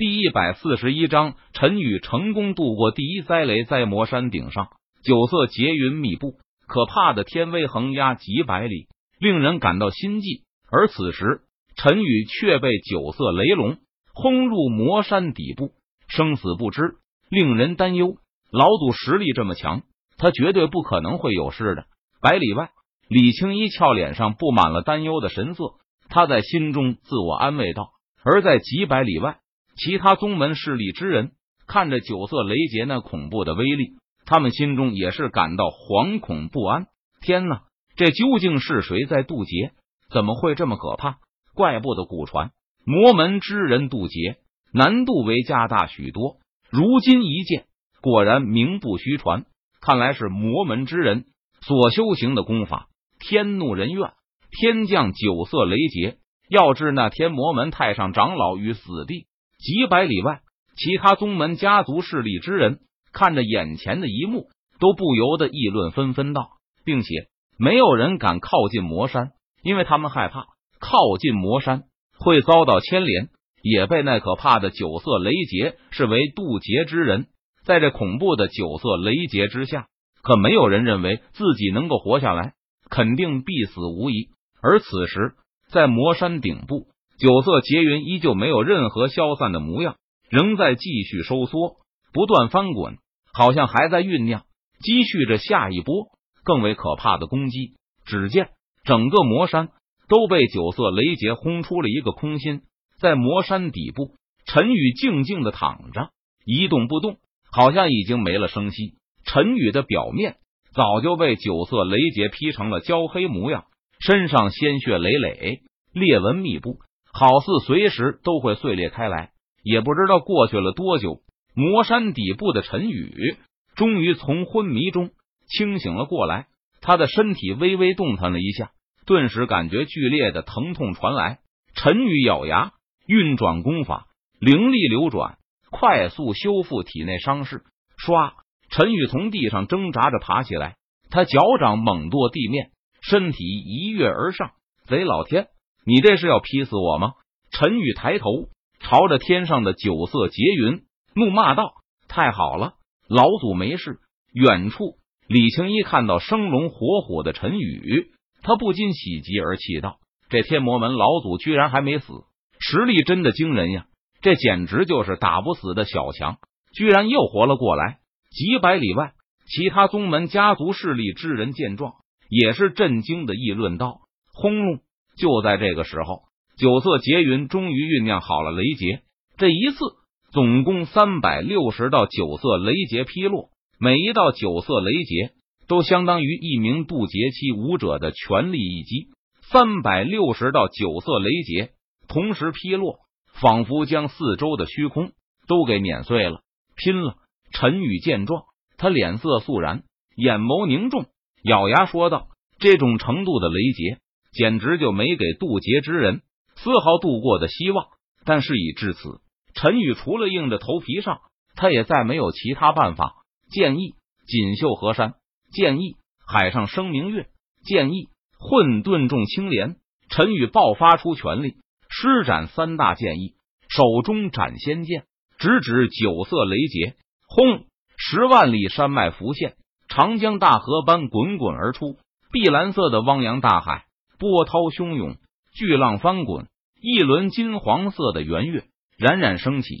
第一百四十一章，陈宇成功度过第一灾雷，在魔山顶上，九色劫云密布，可怕的天威横压几百里，令人感到心悸。而此时，陈宇却被九色雷龙轰入魔山底部，生死不知，令人担忧。老祖实力这么强，他绝对不可能会有事的。百里外，李青一俏脸上布满了担忧的神色，他在心中自我安慰道。而在几百里外。其他宗门势力之人看着九色雷劫那恐怖的威力，他们心中也是感到惶恐不安。天哪，这究竟是谁在渡劫？怎么会这么可怕？怪不得古传魔门之人渡劫难度为加大许多。如今一见，果然名不虚传。看来是魔门之人所修行的功法。天怒人怨，天降九色雷劫，要置那天魔门太上长老于死地。几百里外，其他宗门家族势力之人看着眼前的一幕，都不由得议论纷纷道，并且没有人敢靠近魔山，因为他们害怕靠近魔山会遭到牵连，也被那可怕的九色雷劫视为渡劫之人。在这恐怖的九色雷劫之下，可没有人认为自己能够活下来，肯定必死无疑。而此时，在魔山顶部。九色劫云依旧没有任何消散的模样，仍在继续收缩，不断翻滚，好像还在酝酿，积蓄着下一波更为可怕的攻击。只见整个魔山都被九色雷劫轰出了一个空心，在魔山底部，陈宇静静的躺着，一动不动，好像已经没了声息。陈宇的表面早就被九色雷劫劈成了焦黑模样，身上鲜血累累，裂纹密布。好似随时都会碎裂开来，也不知道过去了多久。魔山底部的陈宇终于从昏迷中清醒了过来，他的身体微微动弹了一下，顿时感觉剧烈的疼痛传来。陈宇咬牙运转功法，灵力流转，快速修复体内伤势。唰，陈宇从地上挣扎着爬起来，他脚掌猛跺地面，身体一跃而上。贼老天！你这是要劈死我吗？陈宇抬头朝着天上的九色劫云怒骂道：“太好了，老祖没事。”远处，李青一看到生龙活虎的陈宇，他不禁喜极而泣道：“这天魔门老祖居然还没死，实力真的惊人呀！这简直就是打不死的小强，居然又活了过来。”几百里外，其他宗门家族势力之人见状，也是震惊的议论道：“轰隆！”就在这个时候，九色劫云终于酝酿好了雷劫。这一次，总共三百六十道九色雷劫劈落，每一道九色雷劫都相当于一名渡劫期武者的全力一击。三百六十道九色雷劫同时劈落，仿佛将四周的虚空都给碾碎了。拼了！陈宇见状，他脸色肃然，眼眸凝重，咬牙说道：“这种程度的雷劫。”简直就没给渡劫之人丝毫渡过的希望。但事已至此，陈宇除了硬着头皮上，他也再没有其他办法。建议锦绣河山，建议海上生明月，建议混沌众青莲。陈宇爆发出全力，施展三大剑意，手中斩仙剑直指九色雷劫。轰！十万里山脉浮现，长江大河般滚滚而出，碧蓝色的汪洋大海。波涛汹涌，巨浪翻滚，一轮金黄色的圆月冉冉升起，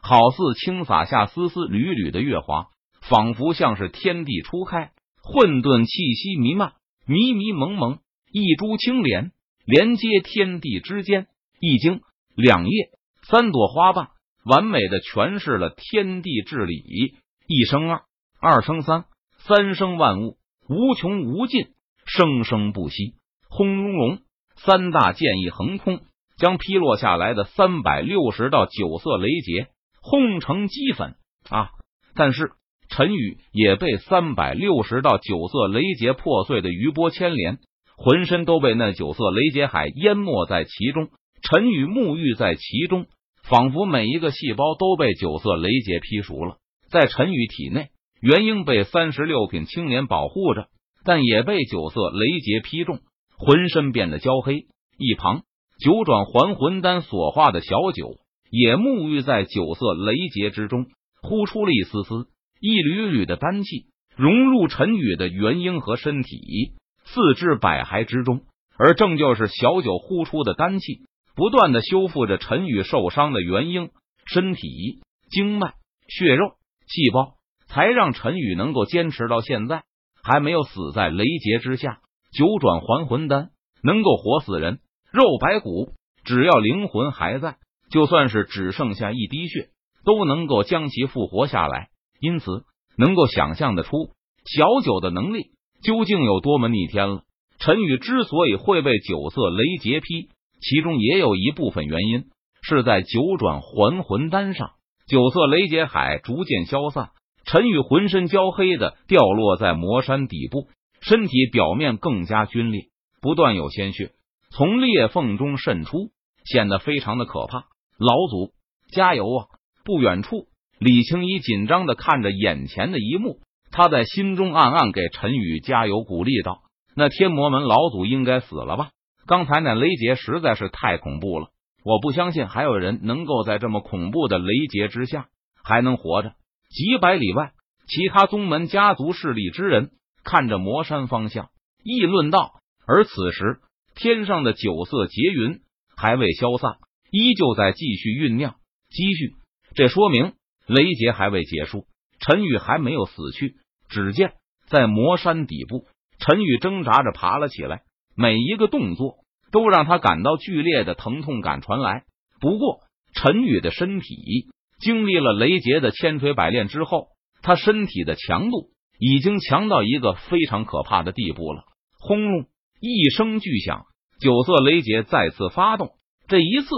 好似倾洒下丝丝缕缕的月华，仿佛像是天地初开，混沌气息弥漫，迷迷蒙蒙，一株青莲连接天地之间，一经两叶三朵花瓣，完美的诠释了天地至理。一生二，二生三，三生万物，无穷无尽，生生不息。轰隆隆，三大剑意横空，将劈落下来的三百六十道九色雷劫轰成齑粉啊！但是陈宇也被三百六十道九色雷劫破碎的余波牵连，浑身都被那九色雷劫海淹没在其中。陈宇沐浴在其中，仿佛每一个细胞都被九色雷劫劈熟了。在陈宇体内，元婴被三十六品青莲保护着，但也被九色雷劫劈中。浑身变得焦黑，一旁九转还魂丹所化的小九也沐浴在九色雷劫之中，呼出了一丝丝、一缕缕的丹气，融入陈宇的元婴和身体，四肢百骸之中。而正就是小九呼出的丹气，不断的修复着陈宇受伤的元婴身体、经脉、血肉、细胞，才让陈宇能够坚持到现在，还没有死在雷劫之下。九转还魂丹能够活死人，肉白骨，只要灵魂还在，就算是只剩下一滴血，都能够将其复活下来。因此，能够想象得出小九的能力究竟有多么逆天了。陈宇之所以会被九色雷劫劈，其中也有一部分原因是在九转还魂丹上。九色雷劫海逐渐消散，陈宇浑身焦黑的掉落在魔山底部，身体表面更加皲裂，不断有鲜血从裂缝中渗出，显得非常的可怕。老祖加油啊！不远处，李青衣紧张的看着眼前的一幕，他在心中暗暗给陈宇加油鼓励道。那天魔门老祖应该死了吧？刚才那雷劫实在是太恐怖了，我不相信还有人能够在这么恐怖的雷劫之下还能活着。几百里外，其他宗门家族势力之人看着魔山方向议论道。而此时，天上的九色劫云还未消散，依旧在继续酝酿积蓄。这说明雷劫还未结束，陈宇还没有死去。只见在魔山底部。陈宇挣扎着爬了起来，每一个动作都让他感到剧烈的疼痛感传来。不过，陈宇的身体经历了雷劫的千锤百炼之后，他身体的强度已经强到一个非常可怕的地步了。轰隆一声巨响，九色雷劫再次发动。这一次，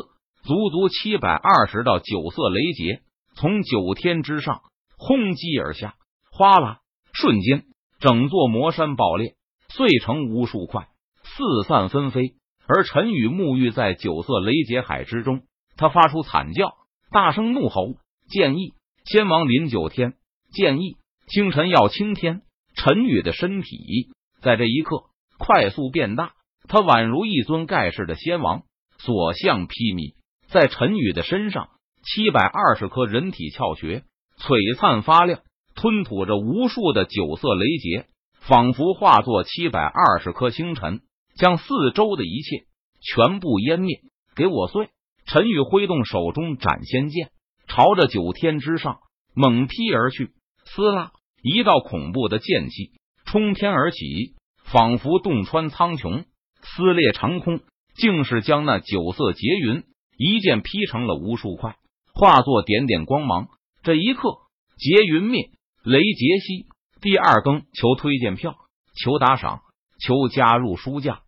足足七百二十道九色雷劫从九天之上轰击而下，哗啦，瞬间。整座魔山爆裂，碎成无数块，四散纷飞。而陈宇沐浴在九色雷劫海之中，他发出惨叫，大声怒吼：“剑意，先王临九天！剑意，星辰耀青天！”陈宇的身体在这一刻快速变大，他宛如一尊盖世的仙王，所向披靡。在陈宇的身上，七百二十颗人体窍穴璀璨发亮。吞吐着无数的九色雷劫，仿佛化作七百二十颗星辰，将四周的一切全部湮灭。给我碎！陈宇挥动手中斩仙剑，朝着九天之上猛劈而去。撕拉，一道恐怖的剑气冲天而起，仿佛洞穿苍穹，撕裂长空，竟是将那九色劫云一剑劈成了无数块，化作点点光芒。这一刻，劫云灭。雷劫息第二更，求推荐票，求打赏，求加入书架。